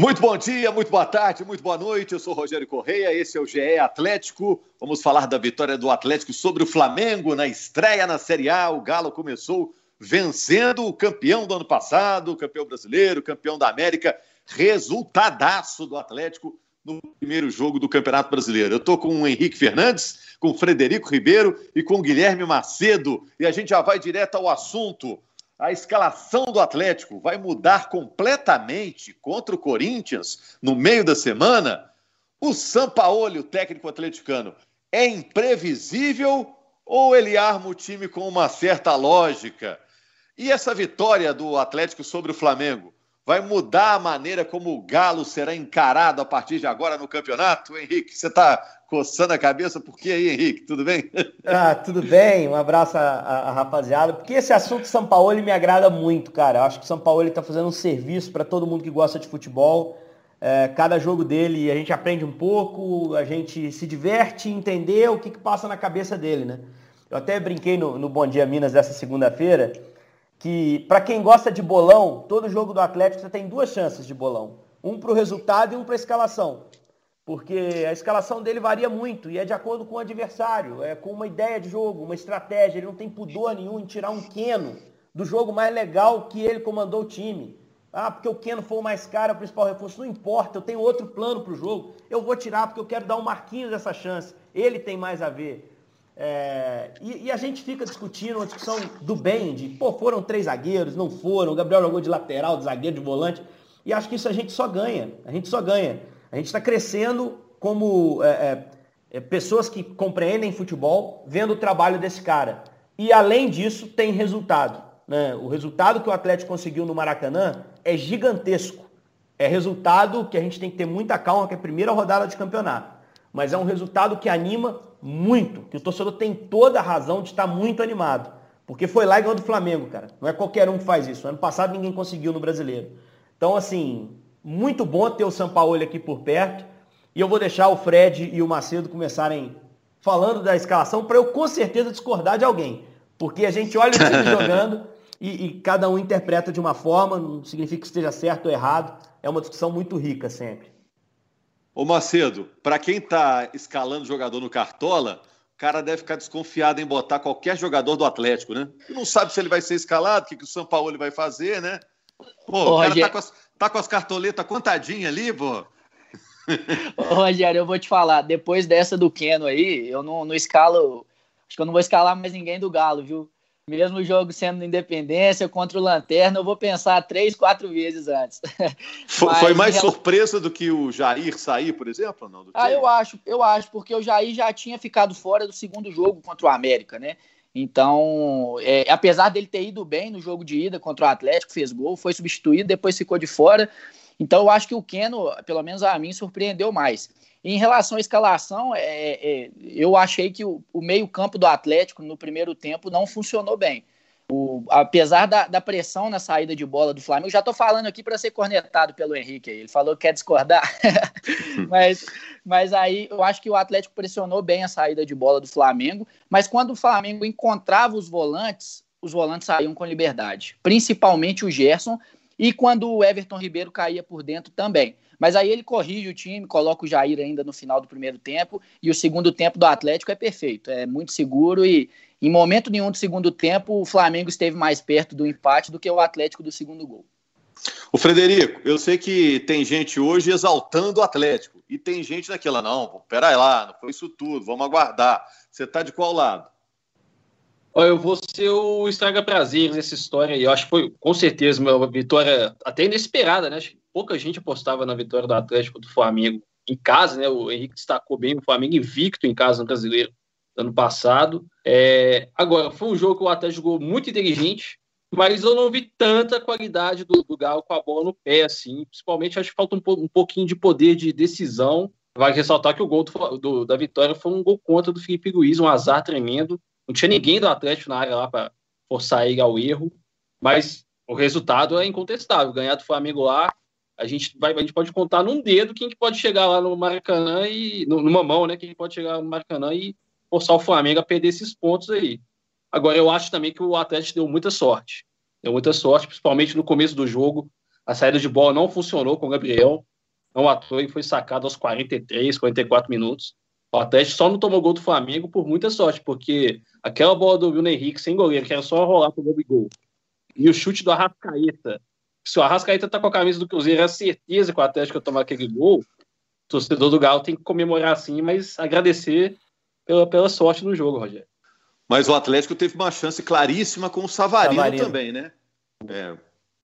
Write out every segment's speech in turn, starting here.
Muito bom dia, muito boa tarde, muito boa noite. Eu sou Rogério Correia, esse é o GE Atlético. Vamos falar da vitória do Atlético sobre o Flamengo na estreia na Série A. O Galo começou vencendo o campeão do ano passado, campeão brasileiro, campeão da América. Resultadaço do Atlético no primeiro jogo do Campeonato Brasileiro. Eu estou com o Henrique Fernandes, com o Frederico Ribeiro e com o Guilherme Macedo. E a gente já vai direto ao assunto a escalação do Atlético vai mudar completamente contra o Corinthians no meio da semana? O Sampaoli, o técnico atleticano, é imprevisível ou ele arma o time com uma certa lógica? E essa vitória do Atlético sobre o Flamengo vai mudar a maneira como o Galo será encarado a partir de agora no campeonato? Henrique, você está coçando a cabeça. Por que aí, Henrique? Tudo bem? Ah, tudo bem. Um abraço à, rapaziada. Porque esse assunto São Paulo me agrada muito, cara. Eu acho que o São Paulo está fazendo um serviço para todo mundo que gosta de futebol. É, cada jogo dele a gente aprende um pouco, a gente se diverte em entender o que, que passa na cabeça dele, né? Eu até brinquei no, no Bom Dia Minas dessa segunda-feira que para quem gosta de bolão, todo jogo do Atlético você tem duas chances de bolão. Um para o resultado e um para a escalação porque a escalação dele varia muito e é de acordo com o adversário, é com uma ideia de jogo, uma estratégia. Ele não tem pudor nenhum em tirar um Keno do jogo mais legal que ele comandou o time. Ah, porque o Keno foi o mais caro, o principal reforço. Não importa, eu tenho outro plano para o jogo. Eu vou tirar porque eu quero dar um Marquinhos essa chance. Ele tem mais a ver. É, e, e, a gente fica discutindo uma discussão do bem, de pô, foram três zagueiros, não foram, o Gabriel jogou de lateral, de zagueiro, de volante. E acho que isso a gente só ganha. A gente só ganha. A gente está crescendo como é, é, é, pessoas que compreendem futebol, vendo o trabalho desse cara. E além disso, tem resultado. Né? O resultado que o Atlético conseguiu no Maracanã é gigantesco. É resultado que a gente tem que ter muita calma, que é a primeira rodada de campeonato. Mas é um resultado que anima muito, que o torcedor tem toda a razão de estar muito animado. Porque foi lá e ganhou do Flamengo, cara. Não é qualquer um que faz isso. Ano passado ninguém conseguiu no brasileiro. Então, assim, muito bom ter o Sampaoli aqui por perto. E eu vou deixar o Fred e o Macedo começarem falando da escalação para eu com certeza discordar de alguém. Porque a gente olha o time jogando e, e, cada um interpreta de uma forma, não significa que esteja certo ou errado. É uma discussão muito rica sempre. Ô Macedo, para quem está escalando jogador no Cartola, o cara deve ficar desconfiado em botar qualquer jogador do Atlético, né? Não sabe se ele vai ser escalado, o que, que o São Paulo vai fazer, né? Pô, o cara tá com as Tá com as cartoletas contadinhas ali, pô? Ô, Rogério, eu vou te falar, depois dessa do Keno aí, eu não, não escalo. Acho que eu não vou escalar mais ninguém do Galo, viu? Mesmo o jogo sendo independência contra o Lanterna, eu vou pensar três, quatro vezes antes. Foi, foi mais surpresa do que o Jair sair, por exemplo? Não, ah, eu acho, eu acho, porque o Jair já tinha ficado fora do segundo jogo contra o América, né? Então, é, apesar dele ter ido bem no jogo de ida contra o Atlético, fez gol, foi substituído, depois ficou de fora. Então, eu acho que o Keno, pelo menos a mim, surpreendeu mais. Em relação à escalação, é, é, eu achei que o, o meio-campo do Atlético no primeiro tempo não funcionou bem. O, apesar da, da, pressão na saída de bola do Flamengo, já estou falando aqui para ser cornetado pelo Henrique. Ele falou que quer discordar, mas, mas aí eu acho que o Atlético pressionou bem a saída de bola do Flamengo. Mas quando o Flamengo encontrava os volantes, os volantes saíam com liberdade, principalmente o Gerson. E quando o Everton Ribeiro caía por dentro também. Mas aí ele corrige o time, coloca o Jair ainda no final do primeiro tempo. E o segundo tempo do Atlético é perfeito, é muito seguro e, em momento nenhum do segundo tempo, o Flamengo esteve mais perto do empate do que o Atlético do segundo gol. O Frederico, eu sei que tem gente hoje exaltando o Atlético e tem gente naquela, não, peraí lá, não foi isso tudo, vamos aguardar. Você tá de qual lado? Eu vou ser o estraga prazer nessa história aí. Eu acho que foi, com certeza, uma vitória até inesperada, né? Acho que pouca gente apostava na vitória do Atlético do Flamengo em casa, né? O Henrique destacou bem o Flamengo invicto em casa no brasileiro ano passado. É, agora, foi um jogo que o Atlético jogou muito inteligente, mas eu não vi tanta qualidade do, do Galo com a bola no pé, assim. Principalmente, acho que falta um, um pouquinho de poder de decisão. Vai ressaltar que o gol do, do, da vitória foi um gol contra do Felipe Luiz, um azar tremendo. Não tinha ninguém do Atlético na área lá para forçar ele ao erro, mas o resultado é incontestável. Ganhar do Flamengo lá, a gente, vai, a gente pode contar num dedo quem que pode chegar lá no Maracanã e. numa mão, né? Quem pode chegar no Maracanã e forçar o Flamengo a perder esses pontos aí. Agora, eu acho também que o Atlético deu muita sorte. Deu muita sorte, principalmente no começo do jogo. A saída de bola não funcionou com o Gabriel. não à toa foi sacado aos 43, 44 minutos. O Atlético só não tomou gol do Flamengo por muita sorte, porque aquela bola do Bruno Henrique sem goleiro, que era só rolar pro gol e o chute do Arrascaeta. Se o Arrascaeta tá com a camisa do Cruzeiro, é certeza que o Atlético tomar aquele gol. O torcedor do Galo tem que comemorar assim, mas agradecer pela, pela sorte no jogo, Rogério. Mas o Atlético teve uma chance claríssima com o Savarino, Savarino. também, né? É,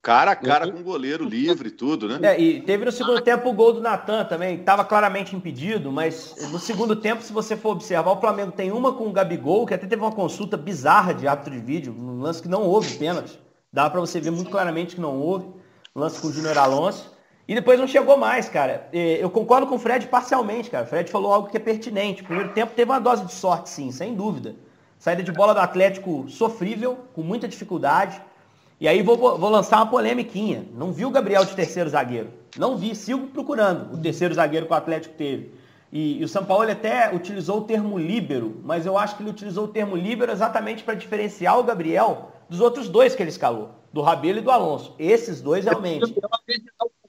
cara a cara com o goleiro livre e tudo, né? É, e teve no segundo tempo o gol do Natan também, estava claramente impedido, mas no segundo tempo, se você for observar, o Flamengo tem uma com o Gabigol, que até teve uma consulta bizarra de árbitro de vídeo, um lance que não houve pênalti. Dá para você ver muito claramente que não houve, lance com o Júnior Alonso. E depois não chegou mais, cara. Eu concordo com o Fred parcialmente, cara. O Fred falou algo que é pertinente. O primeiro tempo teve uma dose de sorte, sim, sem dúvida. Saída de bola do Atlético sofrível, com muita dificuldade. E aí vou, vou lançar uma polemiquinha. Não vi o Gabriel de terceiro zagueiro. Não vi, sigo procurando o terceiro zagueiro que o Atlético teve. E, e o São Paulo até utilizou o termo líbero, mas eu acho que ele utilizou o termo líbero exatamente para diferenciar o Gabriel dos outros dois que ele escalou, do Rabelo e do Alonso. Esses dois realmente.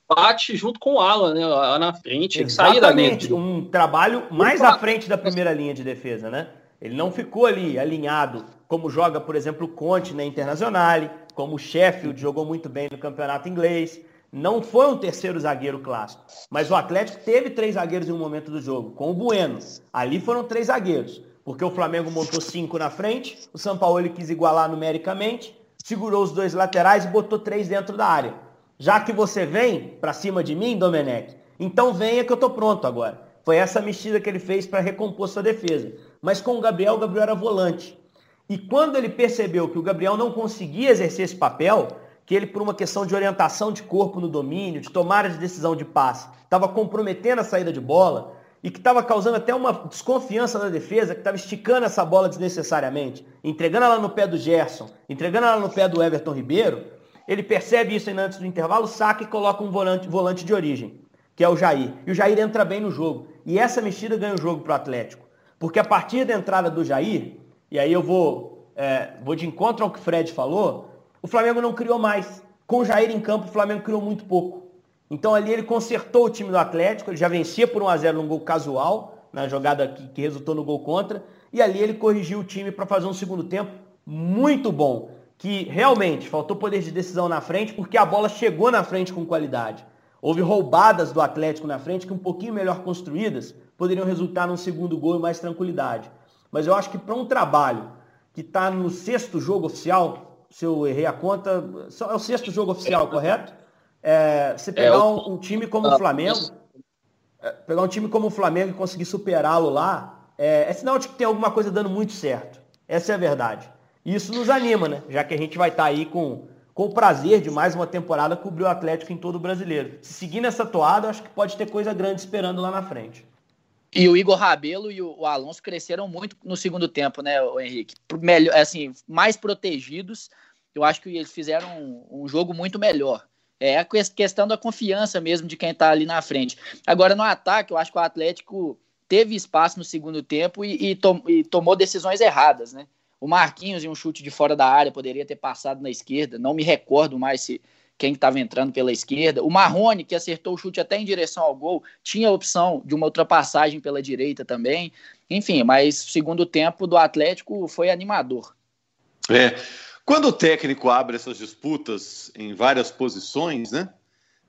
Bate junto com o Alan, né? Lá na frente, Exatamente, um trabalho mais à frente da primeira linha de defesa, né? Ele não ficou ali alinhado, como joga, por exemplo, o Conte na Internazionale, como o Sheffield jogou muito bem no campeonato inglês. Não foi um terceiro zagueiro clássico. Mas o Atlético teve três zagueiros em um momento do jogo, com o Bueno. Ali foram três zagueiros. Porque o Flamengo montou cinco na frente, o São Paulo ele quis igualar numericamente, segurou os dois laterais e botou três dentro da área. Já que você vem para cima de mim, Domenech, então venha que eu tô pronto agora. Foi essa mexida que ele fez para recompor sua defesa. Mas com o Gabriel, o Gabriel era volante. E quando ele percebeu que o Gabriel não conseguia exercer esse papel, que ele, por uma questão de orientação de corpo no domínio, de tomada de decisão de passe, estava comprometendo a saída de bola e que estava causando até uma desconfiança na defesa, que estava esticando essa bola desnecessariamente, entregando ela no pé do Gerson, entregando ela no pé do Everton Ribeiro, ele percebe isso ainda antes do intervalo, saca e coloca um volante, volante de origem, que é o Jair. E o Jair entra bem no jogo. E essa mexida ganha o jogo para o Atlético. Porque a partir da entrada do Jair, e aí eu vou, é, vou de encontro ao que o Fred falou, o Flamengo não criou mais. Com o Jair em campo, o Flamengo criou muito pouco. Então ali ele consertou o time do Atlético, ele já vencia por 1 a 0 num gol casual, na jogada que, que resultou no gol contra, e ali ele corrigiu o time para fazer um segundo tempo muito bom, que realmente faltou poder de decisão na frente, porque a bola chegou na frente com qualidade. Houve roubadas do Atlético na frente que um pouquinho melhor construídas poderiam resultar num segundo gol e mais tranquilidade. Mas eu acho que para um trabalho que está no sexto jogo oficial, se eu errei a conta, é o sexto jogo oficial, correto? É, você é, pegar é, um, um, time como o ah, Flamengo, é, pegar um time como o Flamengo e conseguir superá-lo lá, é, é sinal de que tem alguma coisa dando muito certo. Essa é a verdade. E isso nos anima, né? Já que a gente vai estar tá aí com, com o prazer de mais uma temporada cobrir o Atlético em todo o brasileiro. Se seguir nessa toada, acho que pode ter coisa grande esperando lá na frente. E o Igor Rabelo e o Alonso cresceram muito no segundo tempo, né, Henrique? Melhor, assim, mais protegidos. Eu acho que eles fizeram um, um jogo muito melhor. É a questão da confiança mesmo de quem está ali na frente. Agora, no ataque, eu acho que o Atlético teve espaço no segundo tempo e, e, tom, e tomou decisões erradas, né? O Marquinhos em um chute de fora da área poderia ter passado na esquerda, não me recordo mais se quem estava entrando pela esquerda. O Marrone, que acertou o chute até em direção ao gol, tinha a opção de uma ultrapassagem pela direita também. Enfim, mas o segundo tempo do Atlético foi animador. É. Quando o técnico abre essas disputas em várias posições, né?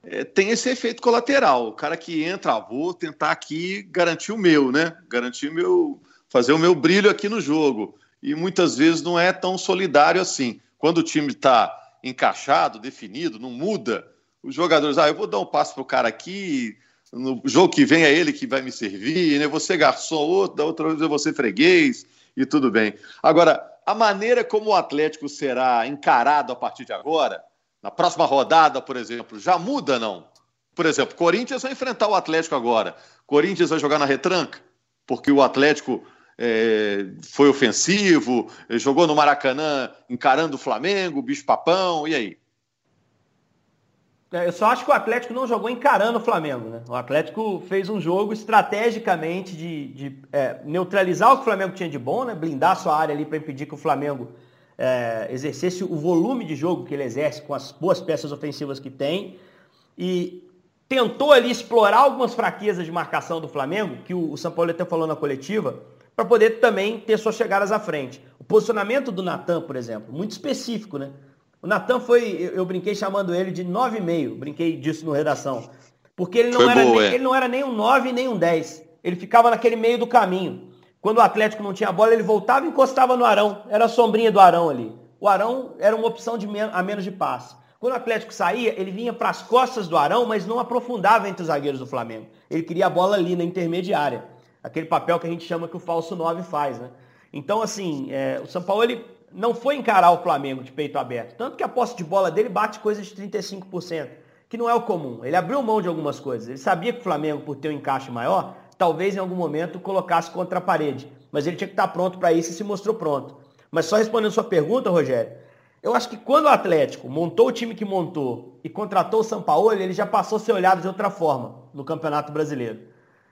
É, tem esse efeito colateral. O cara que entra, ah, vou tentar aqui garantir o meu, né? Garantir o meu. fazer o meu brilho aqui no jogo. E muitas vezes não é tão solidário assim. Quando o time está encaixado, definido, não muda, os jogadores, ah, eu vou dar um passo pro cara aqui, no jogo que vem é ele que vai me servir, né? Você garçom, da outra vez eu vou ser freguês e tudo bem. Agora, a maneira como o Atlético será encarado a partir de agora, na próxima rodada, por exemplo, já muda, não? Por exemplo, Corinthians vai enfrentar o Atlético agora. Corinthians vai jogar na retranca, porque o Atlético é, foi ofensivo, jogou no Maracanã encarando o Flamengo, bicho papão, e aí? É, eu só acho que o Atlético não jogou encarando o Flamengo. Né? O Atlético fez um jogo estrategicamente de, de é, neutralizar o que o Flamengo tinha de bom, né? blindar sua área ali para impedir que o Flamengo é, exercesse o volume de jogo que ele exerce com as boas peças ofensivas que tem. E tentou ali explorar algumas fraquezas de marcação do Flamengo, que o, São Paulo até falou na coletiva, para poder também ter suas chegadas à frente. O posicionamento do Natan, por exemplo, muito específico, né? O Natan foi, eu, brinquei chamando ele de 9,5, brinquei disso no redação. Porque ele não, era, boa, nem, é. ele não era nem um 9 nem um 10. Ele ficava naquele meio do caminho. Quando o Atlético não tinha bola, ele voltava e encostava no Arão. Era a sombrinha do Arão ali. O Arão era uma opção de men a menos de passe. Quando o Atlético saía, ele vinha para as costas do Arão, mas não aprofundava entre os zagueiros do Flamengo. Ele queria a bola ali na intermediária. Aquele papel que a gente chama que o falso 9 faz, né? Então, assim, é, o São Paulo ele não foi encarar o Flamengo de peito aberto. Tanto que a posse de bola dele bate coisa de 35%, que não é o comum. Ele abriu mão de algumas coisas. Ele sabia que o Flamengo, por ter um encaixe maior, talvez em algum momento colocasse contra a parede. Mas ele tinha que estar pronto para isso e se mostrou pronto. Mas só respondendo sua pergunta, Rogério, eu acho que quando o Atlético montou o time que montou e contratou o São Paulo, ele já passou a ser olhado de outra forma no Campeonato Brasileiro.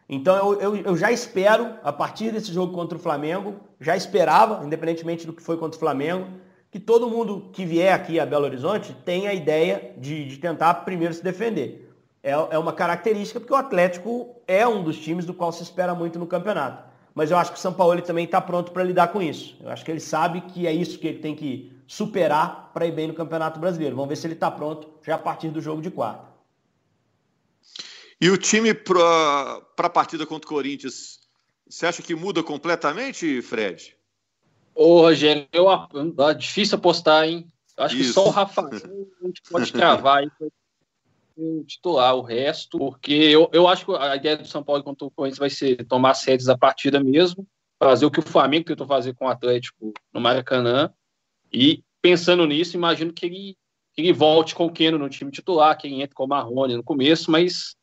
Então eu, eu, eu, já espero, a partir desse jogo contra o Flamengo, já esperava, independentemente do que foi contra o Flamengo, que todo mundo que vier aqui a Belo Horizonte tenha a ideia de, de tentar primeiro se defender é, é uma característica, porque o Atlético é um dos times do qual se espera muito no campeonato. Mas eu acho que o São Paulo também está pronto para lidar com isso. Eu acho que ele sabe que é isso que ele tem que superar para ir bem no Campeonato Brasileiro. Vamos ver se ele está pronto já a partir do jogo de quarta. E o time para a partida contra o Corinthians, você acha que muda completamente, Fred? Ô, Rogério, eu, é difícil apostar, hein? Acho Isso. que só o Rafael a gente pode cravar aí titular o resto, porque eu, eu acho que a ideia do São Paulo contra o Corinthians vai ser tomar sedes da partida mesmo, fazer o que o Flamengo tentou fazer com o Atlético no Maracanã, e pensando nisso, imagino que ele, que ele volte com o Keno no time titular, que ele entre com o Marrone no começo, mas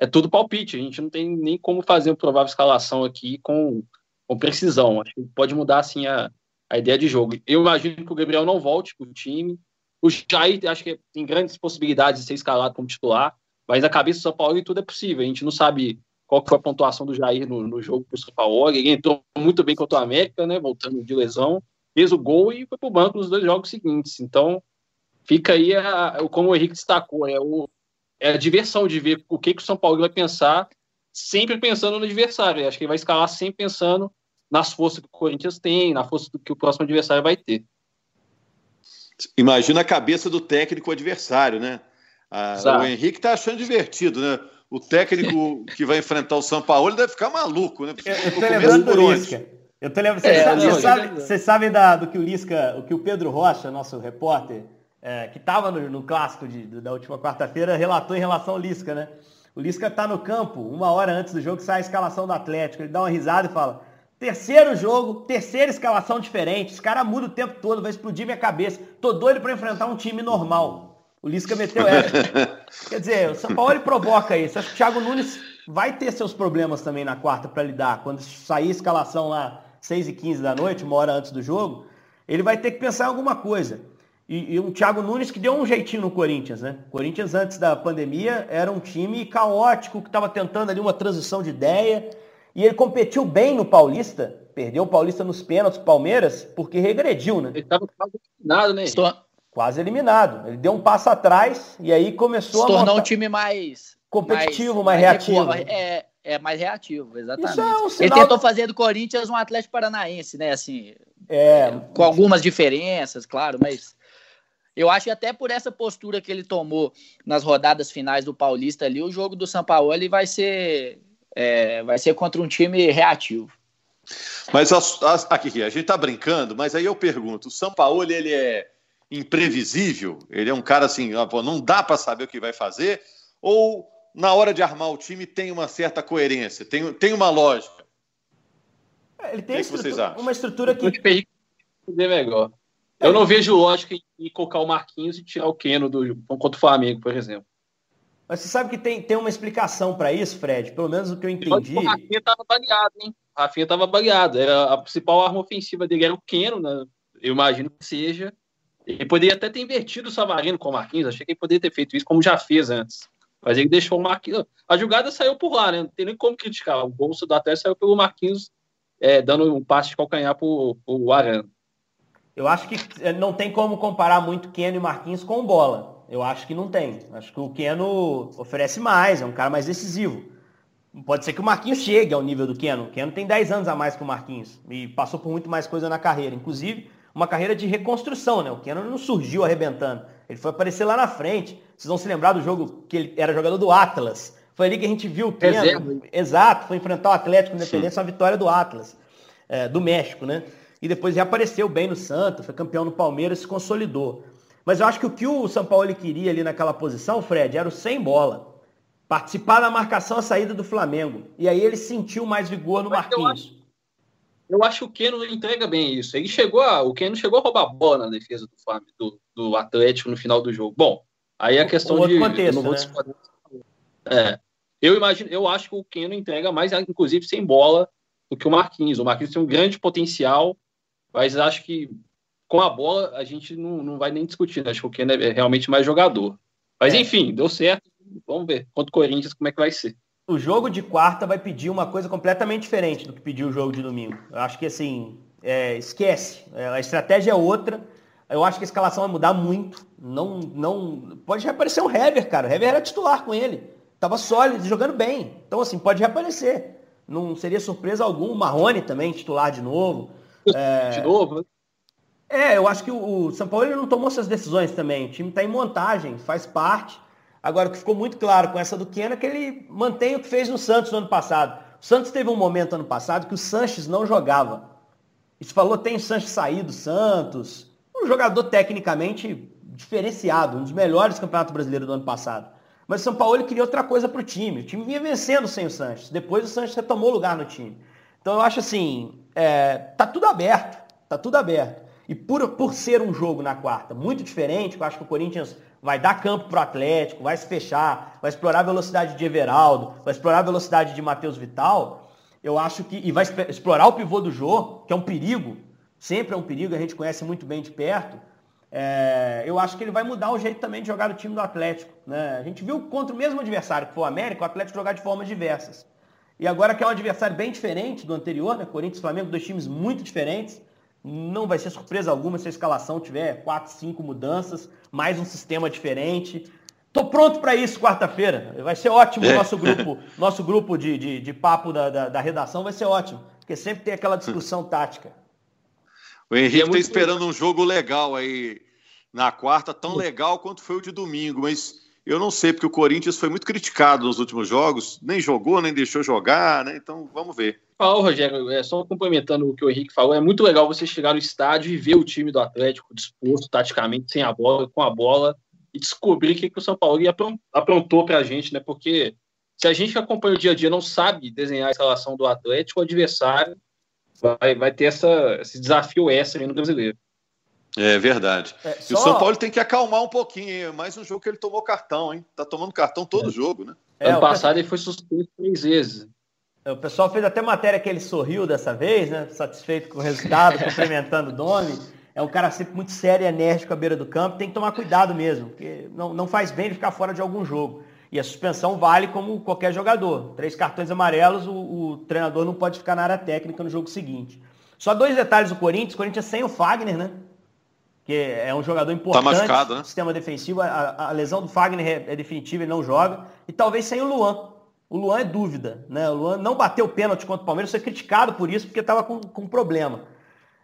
é tudo palpite, a gente não tem nem como fazer uma provável escalação aqui com, com precisão, acho que pode mudar assim a, a ideia de jogo. Eu imagino que o Gabriel não volte para o time, o Jair, acho que tem grandes possibilidades de ser escalado como titular, mas na cabeça do São Paulo e tudo é possível. A gente não sabe qual foi a pontuação do Jair no, no jogo para o São Paulo. Ele entrou muito bem contra o América, né, voltando de lesão, fez o gol e foi para o banco nos dois jogos seguintes. Então, fica aí, a, a, como o Henrique destacou, é, o, é a diversão de ver o que, que o São Paulo vai pensar, sempre pensando no adversário. Acho que ele vai escalar sempre pensando nas forças que o Corinthians tem, na força que o próximo adversário vai ter. Imagina a cabeça do técnico adversário, né? Ah, o Henrique está achando divertido, né? O técnico que vai enfrentar o São Paulo deve ficar maluco, né? Eu, eu tô lembrando do Lisca. Eu tô lembrando, é, vocês sabem sabe da, do que o Lisca, o que o Pedro Rocha, nosso repórter, é, que estava no, no, clássico de, da última quarta-feira, relatou em relação ao Lisca, né? O Lisca está no campo, uma hora antes do jogo, sai a escalação do Atlético. Ele dá uma risada e fala: Terceiro jogo, terceira escalação diferente. Os caras mudam o tempo todo, vai explodir minha cabeça. Tô doido para enfrentar um time normal. O Lisca meteu essa. Quer dizer, o São Paulo ele provoca isso. Acho que o Thiago Nunes vai ter seus problemas também na quarta para lidar. Quando sair a escalação lá 6 e 15 da noite, uma hora antes do jogo, ele vai ter que pensar em alguma coisa. E, e o Thiago Nunes que deu um jeitinho no Corinthians, né? O Corinthians, antes da pandemia, era um time caótico, que estava tentando ali uma transição de ideia e ele competiu bem no Paulista, perdeu o Paulista nos pênaltis Palmeiras, porque regrediu, né? Ele estava quase eliminado, né? Estou... Quase eliminado. Ele deu um passo atrás e aí começou Se a. Se tornou montar... um time mais. Competitivo, mais, mais reativo. É, é mais reativo, exatamente. É um sinal... Ele tentou fazer do Corinthians um Atlético Paranaense, né? Assim, é, com algumas diferenças, claro, mas eu acho que até por essa postura que ele tomou nas rodadas finais do Paulista ali, o jogo do São Paulo ele vai ser é, vai ser contra um time reativo. Mas a, a, aqui, a gente tá brincando, mas aí eu pergunto: o São Paulo ele é imprevisível? Ele é um cara assim, não dá para saber o que vai fazer? Ou na hora de armar o time tem uma certa coerência, tem, tem uma lógica? É, ele tem que vocês acham? uma estrutura que. Eu não vejo lógica em colocar o Marquinhos e tirar o Keno do contra o Flamengo, por exemplo. Mas você sabe que tem, tem uma explicação para isso, Fred? Pelo menos o que eu entendi. O Rafinha estava baleado, hein? O Rafinha estava baleado. Era, a principal arma ofensiva dele era o Keno, né? Eu imagino que seja. Ele poderia até ter invertido o Savarino com o Marquinhos. Achei que ele poderia ter feito isso, como já fez antes. Mas ele deixou o Marquinhos. A jogada saiu por lá, né? Não tem nem como criticar. O bolso do Atlético saiu pelo Marquinhos, é, dando um passe de calcanhar para o Arana. Eu acho que é, não tem como comparar muito Keno e Marquinhos com bola. Eu acho que não tem. Acho que o Keno oferece mais, é um cara mais decisivo. Pode ser que o Marquinhos chegue ao nível do Keno. O Keno tem 10 anos a mais que o Marquinhos e passou por muito mais coisa na carreira. Inclusive, uma carreira de reconstrução, né? O Keno não surgiu arrebentando. Ele foi aparecer lá na frente. Vocês vão se lembrar do jogo que ele era jogador do Atlas. Foi ali que a gente viu o Keno. Exato, foi enfrentar o Atlético Independência, uma vitória do Atlas, é, do México, né? E depois reapareceu bem no Santos, foi campeão no Palmeiras, se consolidou. Mas eu acho que o que o São Paulo queria ali naquela posição, Fred, era o sem bola. Participar da marcação à saída do Flamengo. E aí ele sentiu mais vigor no Mas Marquinhos. Eu acho que o Keno entrega bem isso. Ele chegou a, o Keno chegou a roubar a bola na defesa do, do, do Atlético no final do jogo. Bom, aí a questão de. Contexto, eu, né? é, eu imagino, eu acho que o Keno entrega mais, inclusive, sem bola do que o Marquinhos. O Marquinhos tem um grande potencial, mas acho que com a bola a gente não, não vai nem discutir. Né? Acho que o Keno é realmente mais jogador. Mas é. enfim, deu certo. Vamos ver contra o Corinthians como é que vai ser o jogo de quarta vai pedir uma coisa completamente diferente do que pediu o jogo de domingo. Eu acho que assim, é, esquece. É, a estratégia é outra. Eu acho que a escalação vai mudar muito. Não, não pode reaparecer um Hever, cara. O Hever era titular com ele. Tava sólido, jogando bem. Então assim, pode reaparecer. Não seria surpresa alguma. O Marrone também titular de novo. É... De novo? Né? É, eu acho que o São Paulo ele não tomou essas decisões também. O time está em montagem, faz parte. Agora, o que ficou muito claro com essa do Keno é que ele mantém o que fez no Santos no ano passado. O Santos teve um momento ano passado que o Sanches não jogava. Isso falou, tem o Sanches saído do Santos. Um jogador tecnicamente diferenciado, um dos melhores do Campeonato Brasileiro do ano passado. Mas o São Paulo queria outra coisa para o time. O time vinha vencendo sem o Sanches. Depois o Sanches retomou lugar no time. Então eu acho assim, é, tá tudo aberto. Tá tudo aberto. E por, por ser um jogo na quarta muito diferente, eu acho que o Corinthians vai dar campo para o Atlético, vai se fechar, vai explorar a velocidade de Everaldo, vai explorar a velocidade de Matheus Vital, eu acho que. E vai explorar o pivô do Jô, que é um perigo, sempre é um perigo, a gente conhece muito bem de perto. É, eu acho que ele vai mudar o jeito também de jogar o time do Atlético. Né? A gente viu contra o mesmo adversário, que foi o América, o Atlético jogar de formas diversas. E agora que é um adversário bem diferente do anterior, né? Corinthians e Flamengo, dois times muito diferentes. Não vai ser surpresa alguma se a escalação tiver quatro, cinco mudanças, mais um sistema diferente. Tô pronto para isso quarta-feira. Vai ser ótimo o é. nosso grupo, nosso grupo de, de, de papo da, da, da, redação vai ser ótimo, porque sempre tem aquela discussão tática. O Henrique está é esperando um jogo legal aí na quarta, tão legal quanto foi o de domingo, mas eu não sei, porque o Corinthians foi muito criticado nos últimos jogos, nem jogou, nem deixou jogar, né? Então vamos ver. Fala, Rogério, é, só complementando o que o Henrique falou, é muito legal você chegar no estádio e ver o time do Atlético disposto taticamente, sem a bola, com a bola, e descobrir o que, que o São Paulo aprontou para a gente, né? Porque se a gente que acompanha o dia a dia não sabe desenhar a escalação do Atlético, o adversário vai, vai ter essa, esse desafio extra no brasileiro. É verdade. É, só... E o São Paulo tem que acalmar um pouquinho. É mais um jogo que ele tomou cartão, hein? Tá tomando cartão todo é. jogo, né? É, ano passado ele foi suspenso três vezes. O pessoal fez até matéria que ele sorriu dessa vez, né? Satisfeito com o resultado, cumprimentando o Domi. É um cara sempre muito sério e enérgico à beira do campo. Tem que tomar cuidado mesmo, porque não, não faz bem ele ficar fora de algum jogo. E a suspensão vale como qualquer jogador. Três cartões amarelos, o, o treinador não pode ficar na área técnica no jogo seguinte. Só dois detalhes do Corinthians. O Corinthians sem o Fagner, né? Que é um jogador importante tá machucado, né? sistema defensivo. A, a, lesão do Fagner é, é definitiva, ele não joga. E talvez sem o Luan. O Luan é dúvida, né? O Luan não bateu pênalti contra o Palmeiras, foi criticado por isso, porque estava com, com problema.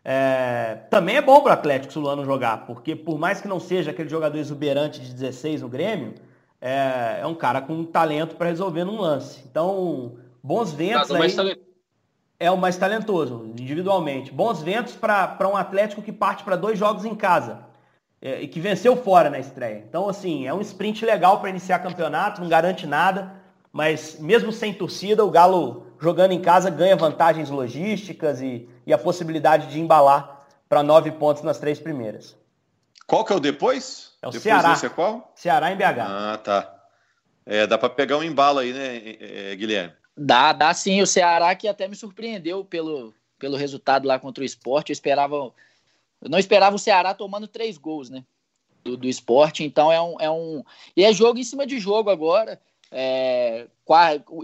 É, também é bom para o Atlético se o Luan não jogar, porque por mais que não seja aquele jogador exuberante de 16 no Grêmio, é, é um cara com talento para resolver num lance. Então, bons ventos aí. É o mais talentoso, individualmente. Bons ventos para um Atlético que parte para dois jogos em casa. É, e que venceu fora na estreia. Então, assim, é um sprint legal para iniciar campeonato, não garante nada mas mesmo sem torcida, o Galo jogando em casa ganha vantagens logísticas e, e a possibilidade de embalar para nove pontos nas três primeiras. Qual que é o depois? É o depois Ceará. É qual? Ceará em BH. Ah, tá. É, dá para pegar um embalo aí, né, é, é, Guilherme? Dá, dá sim. O Ceará que até me surpreendeu pelo, pelo resultado lá contra o esporte. Eu esperava. Eu não esperava o Ceará tomando três gols, né? Do, do esporte. Então é um, é um. E é jogo em cima de jogo agora. É,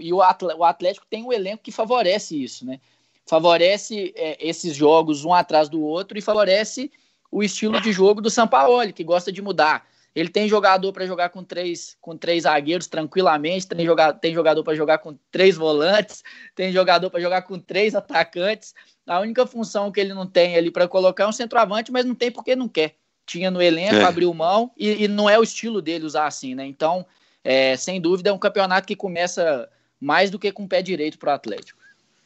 e o Atlético tem um elenco que favorece isso, né? Favorece é, esses jogos um atrás do outro e favorece o estilo de jogo do Sampaoli, que gosta de mudar. Ele tem jogador para jogar com três, com três zagueiros tranquilamente, tem jogador, tem jogador para jogar com três volantes, tem jogador para jogar com três atacantes. A única função que ele não tem ali para colocar é um centroavante, mas não tem porque não quer. Tinha no elenco, é. abriu mão e, e, não é o estilo dele usar assim, né? Então, é, sem dúvida, é um campeonato que começa mais do que com o pé direito para o Atlético.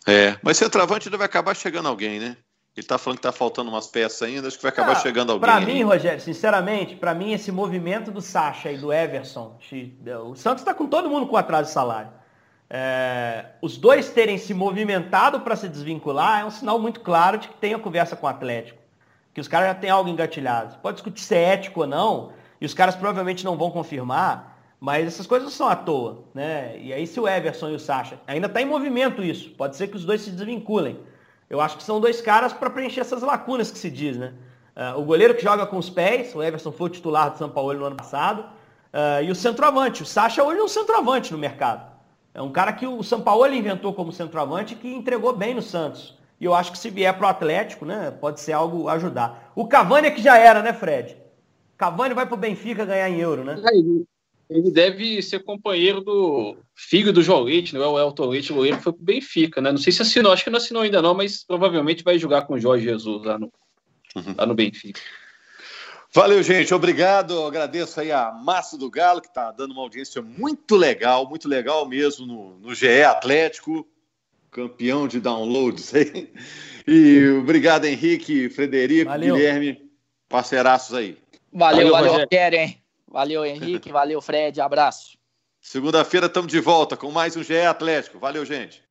É, mas centroavante deve acabar chegando alguém, né? Ele tá falando que tá faltando umas peças ainda, acho que vai acabar ah, chegando alguém. Para mim, Rogério, sinceramente, para mim esse movimento do Sacha e do Everson, o Santos está com todo mundo com atraso de salário. É, os dois terem se movimentado para se desvincular é um sinal muito claro de que tem a conversa com o Atlético. Que os caras já têm algo engatilhado. Pode discutir se é ético ou não, e os caras provavelmente não vão confirmar, mas essas coisas não são à toa. Né? E aí se o Everson e o Sacha, ainda está em movimento isso, pode ser que os dois se desvinculem. Eu acho que são dois caras para preencher essas lacunas que se diz, né? Uh, o goleiro que joga com os pés, o Everson foi o titular do São Paulo no ano passado, uh, e o centroavante. O Sacha hoje é um centroavante no mercado. É um cara que o São Paulo inventou como centroavante que entregou bem no Santos. E eu acho que se vier para o Atlético, né, pode ser algo ajudar. O Cavani é que já era, né, Fred? Cavani vai para o Benfica ganhar em euro, né? Ele deve ser companheiro do filho do João Leite, não é o Elton Leite, o goleiro que foi pro Benfica, né? Não sei se assinou, acho que não assinou ainda não, mas provavelmente vai jogar com o Jorge Jesus lá no, uhum. lá no Benfica. Valeu, gente. Obrigado. Agradeço aí a Massa do Galo, que está dando uma audiência muito legal, muito legal mesmo no, no GE Atlético, campeão de downloads aí. E obrigado, Henrique, Frederico, Valeu. Guilherme, parceiraços aí. Valeu, valeu, valeu Rogério, hein? Valeu, Henrique. valeu, Fred. Abraço. Segunda-feira estamos de volta com mais um GE Atlético. Valeu, gente.